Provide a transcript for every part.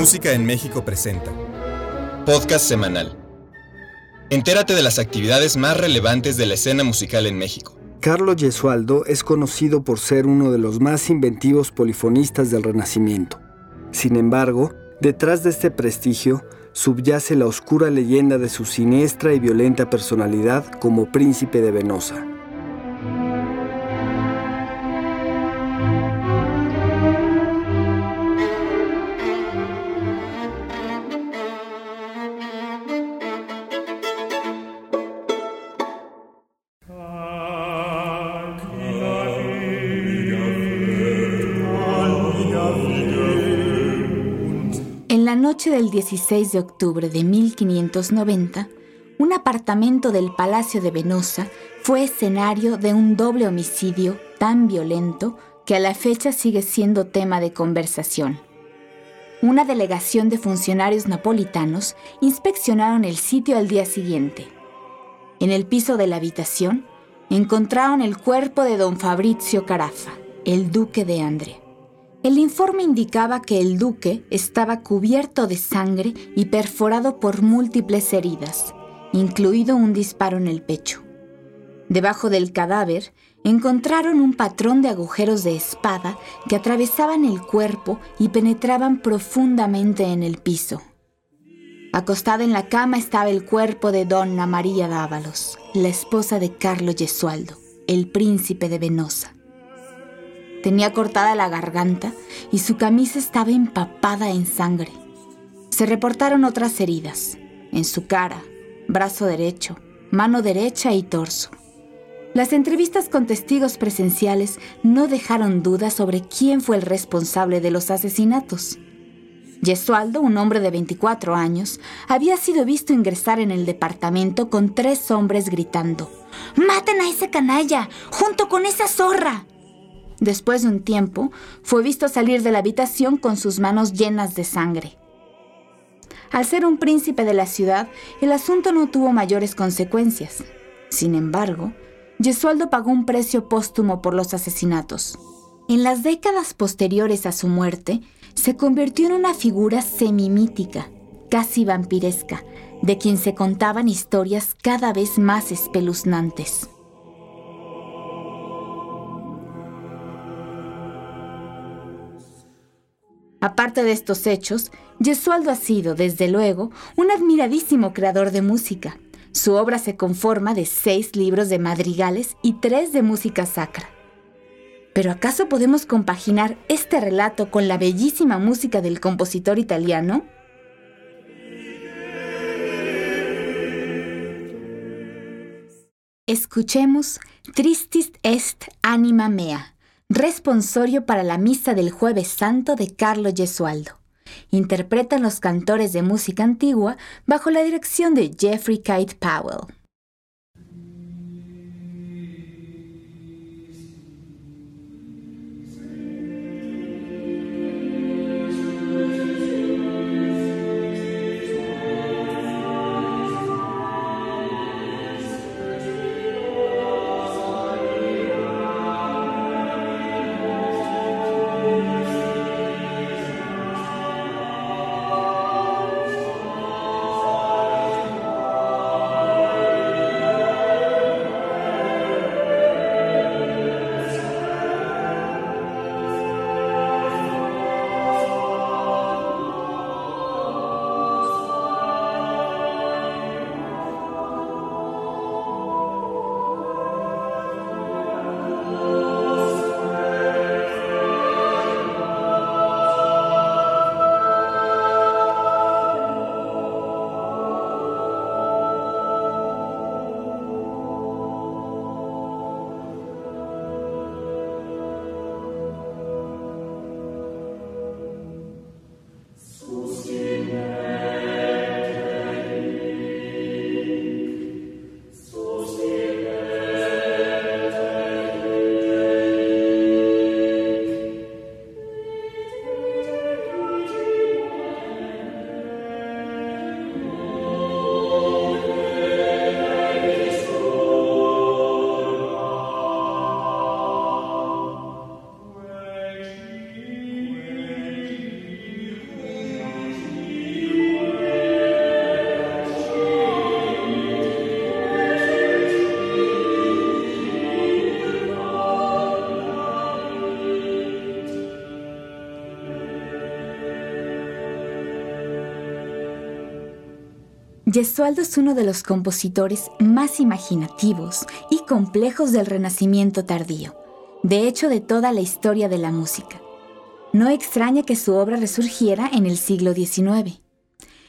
Música en México presenta Podcast semanal. Entérate de las actividades más relevantes de la escena musical en México. Carlos Gesualdo es conocido por ser uno de los más inventivos polifonistas del Renacimiento. Sin embargo, detrás de este prestigio subyace la oscura leyenda de su siniestra y violenta personalidad como príncipe de Venosa. Noche del 16 de octubre de 1590, un apartamento del Palacio de Venosa fue escenario de un doble homicidio tan violento que a la fecha sigue siendo tema de conversación. Una delegación de funcionarios napolitanos inspeccionaron el sitio al día siguiente. En el piso de la habitación encontraron el cuerpo de don Fabrizio Carafa, el duque de Andre. El informe indicaba que el duque estaba cubierto de sangre y perforado por múltiples heridas, incluido un disparo en el pecho. Debajo del cadáver encontraron un patrón de agujeros de espada que atravesaban el cuerpo y penetraban profundamente en el piso. Acostada en la cama estaba el cuerpo de Donna María Dávalos, la esposa de Carlo Gesualdo, el príncipe de Venosa. Tenía cortada la garganta y su camisa estaba empapada en sangre. Se reportaron otras heridas, en su cara, brazo derecho, mano derecha y torso. Las entrevistas con testigos presenciales no dejaron dudas sobre quién fue el responsable de los asesinatos. Gesualdo, un hombre de 24 años, había sido visto ingresar en el departamento con tres hombres gritando, ¡Maten a ese canalla! ¡Junto con esa zorra! Después de un tiempo, fue visto salir de la habitación con sus manos llenas de sangre. Al ser un príncipe de la ciudad, el asunto no tuvo mayores consecuencias. Sin embargo, Gesualdo pagó un precio póstumo por los asesinatos. En las décadas posteriores a su muerte, se convirtió en una figura semimítica, casi vampiresca, de quien se contaban historias cada vez más espeluznantes. Aparte de estos hechos, Gesualdo ha sido, desde luego, un admiradísimo creador de música. Su obra se conforma de seis libros de madrigales y tres de música sacra. ¿Pero acaso podemos compaginar este relato con la bellísima música del compositor italiano? Escuchemos Tristis est anima mea responsorio para la misa del jueves santo de Carlo Gesualdo. Interpretan los cantores de música antigua bajo la dirección de Jeffrey Kite Powell. Gesualdo es uno de los compositores más imaginativos y complejos del Renacimiento tardío, de hecho de toda la historia de la música. No extraña que su obra resurgiera en el siglo XIX.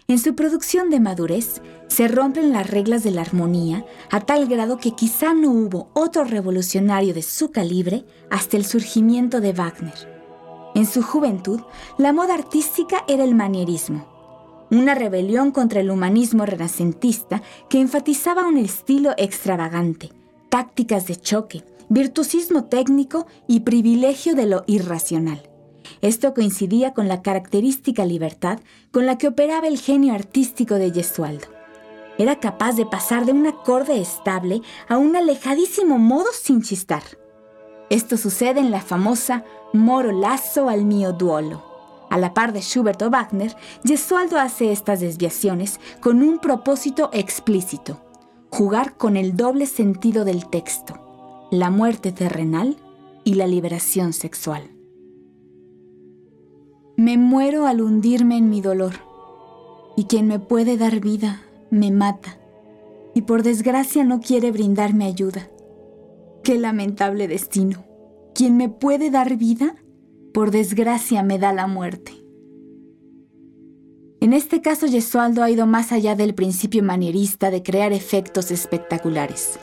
En su producción de madurez se rompen las reglas de la armonía a tal grado que quizá no hubo otro revolucionario de su calibre hasta el surgimiento de Wagner. En su juventud, la moda artística era el manierismo, una rebelión contra el humanismo renacentista que enfatizaba un estilo extravagante, tácticas de choque, virtuosismo técnico y privilegio de lo irracional. Esto coincidía con la característica libertad con la que operaba el genio artístico de Gesualdo. Era capaz de pasar de un acorde estable a un alejadísimo modo sin chistar. Esto sucede en la famosa Moro lazo al mio duolo. A la par de Schubert o Wagner, Gesualdo hace estas desviaciones con un propósito explícito, jugar con el doble sentido del texto, la muerte terrenal y la liberación sexual. Me muero al hundirme en mi dolor, y quien me puede dar vida me mata, y por desgracia no quiere brindarme ayuda. Qué lamentable destino. Quien me puede dar vida por desgracia me da la muerte. En este caso, Gesualdo ha ido más allá del principio manierista de crear efectos espectaculares.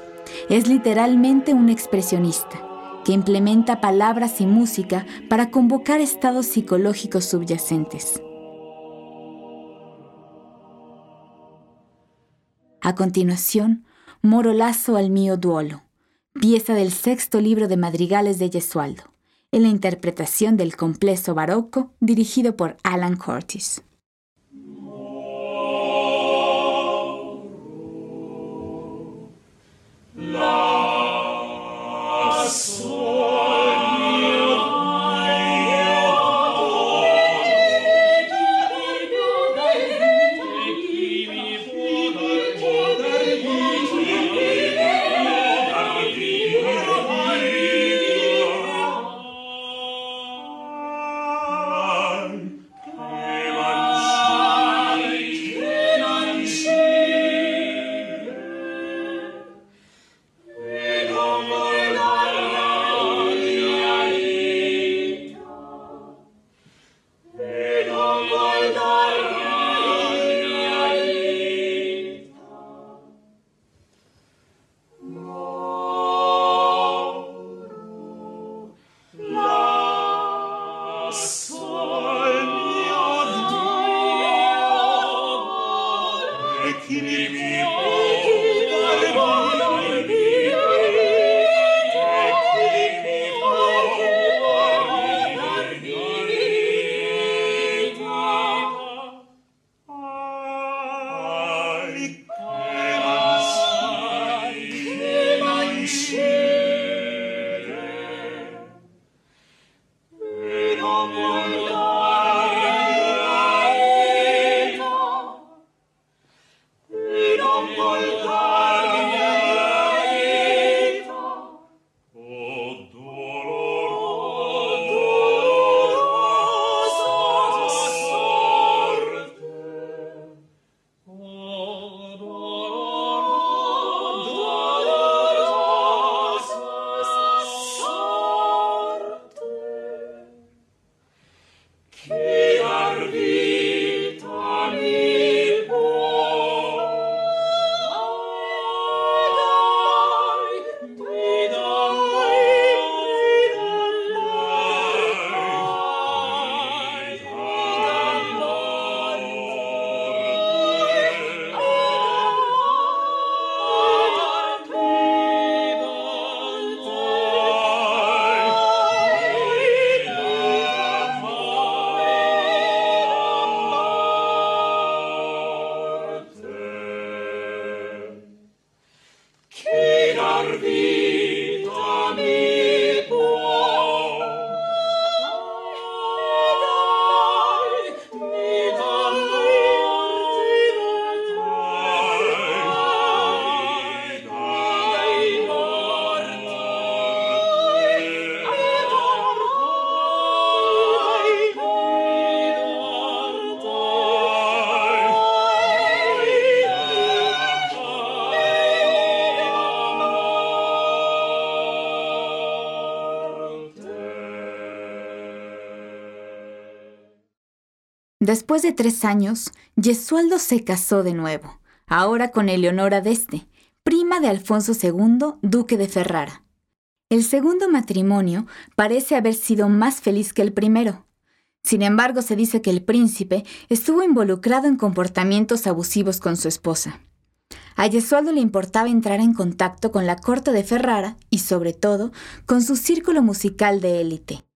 Es literalmente un expresionista que implementa palabras y música para convocar estados psicológicos subyacentes. A continuación, Moro Lazo al mío duolo, pieza del sexto libro de madrigales de Gesualdo en la interpretación del complejo barroco dirigido por Alan Curtis. Ecce mio Doida! Después de tres años, Gesualdo se casó de nuevo, ahora con Eleonora d'Este, prima de Alfonso II, duque de Ferrara. El segundo matrimonio parece haber sido más feliz que el primero. Sin embargo, se dice que el príncipe estuvo involucrado en comportamientos abusivos con su esposa. A Gesualdo le importaba entrar en contacto con la corte de Ferrara y, sobre todo, con su círculo musical de élite.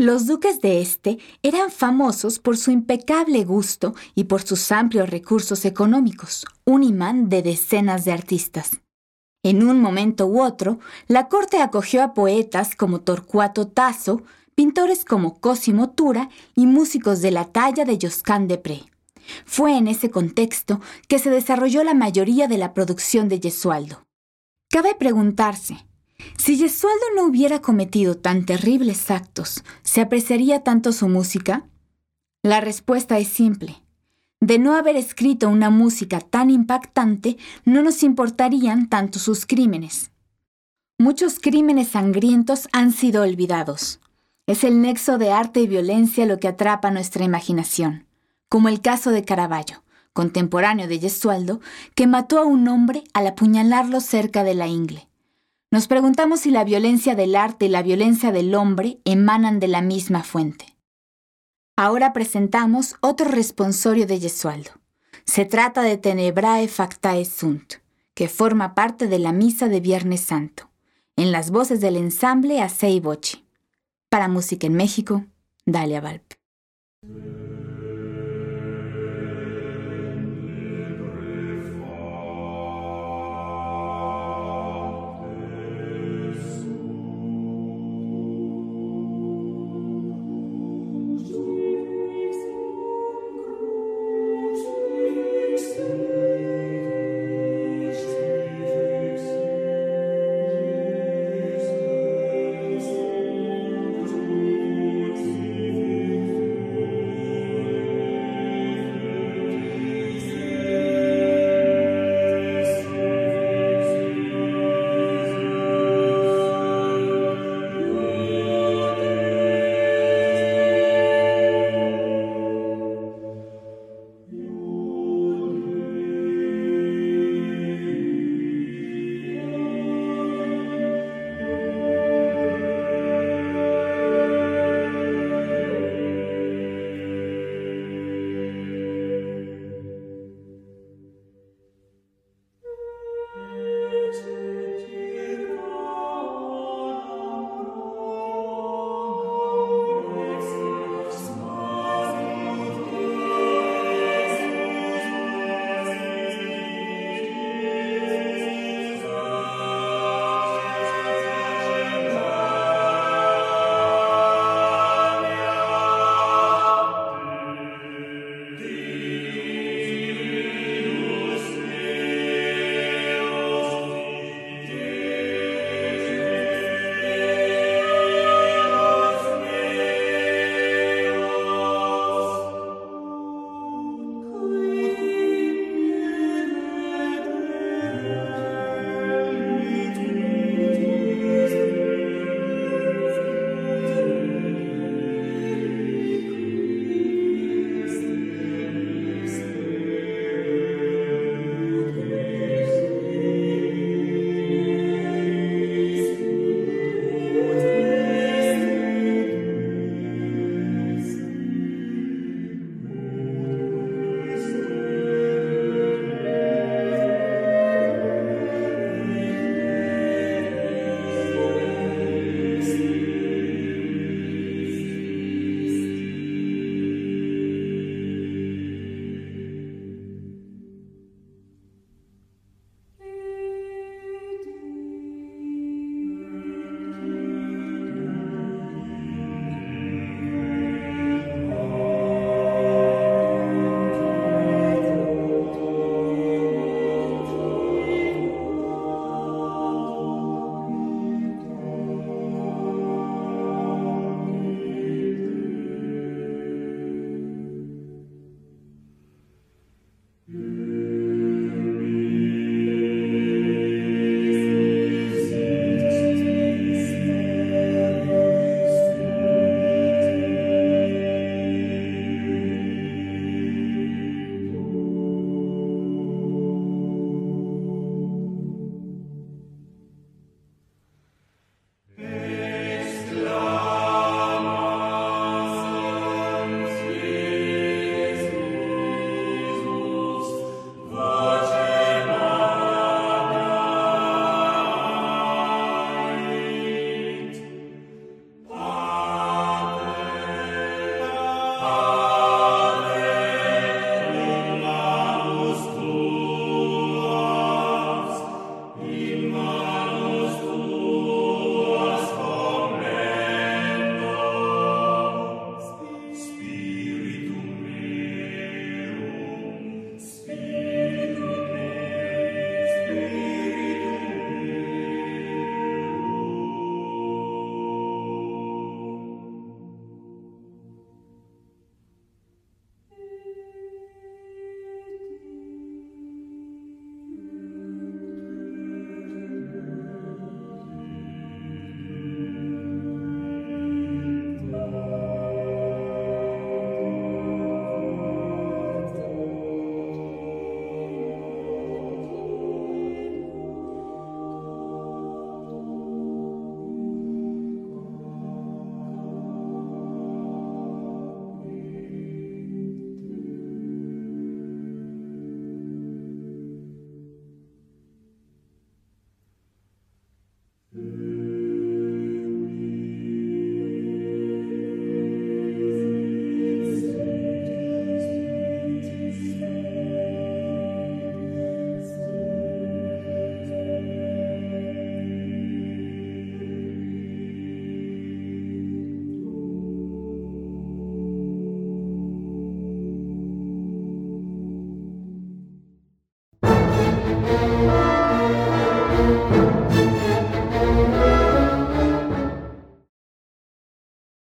Los duques de este eran famosos por su impecable gusto y por sus amplios recursos económicos, un imán de decenas de artistas. En un momento u otro, la corte acogió a poetas como Torcuato Tasso, pintores como Cosimo Tura y músicos de la talla de Josquin de Pré. Fue en ese contexto que se desarrolló la mayoría de la producción de Gesualdo. Cabe preguntarse, si Gesualdo no hubiera cometido tan terribles actos, ¿se apreciaría tanto su música? La respuesta es simple. De no haber escrito una música tan impactante, no nos importarían tanto sus crímenes. Muchos crímenes sangrientos han sido olvidados. Es el nexo de arte y violencia lo que atrapa nuestra imaginación como el caso de Caravaggio, contemporáneo de Gesualdo, que mató a un hombre al apuñalarlo cerca de la ingle. Nos preguntamos si la violencia del arte y la violencia del hombre emanan de la misma fuente. Ahora presentamos otro responsorio de Gesualdo. Se trata de Tenebrae Factae Sunt, que forma parte de la misa de Viernes Santo, en las voces del ensamble Asei Bochi. Para Música en México, Dalia Valp.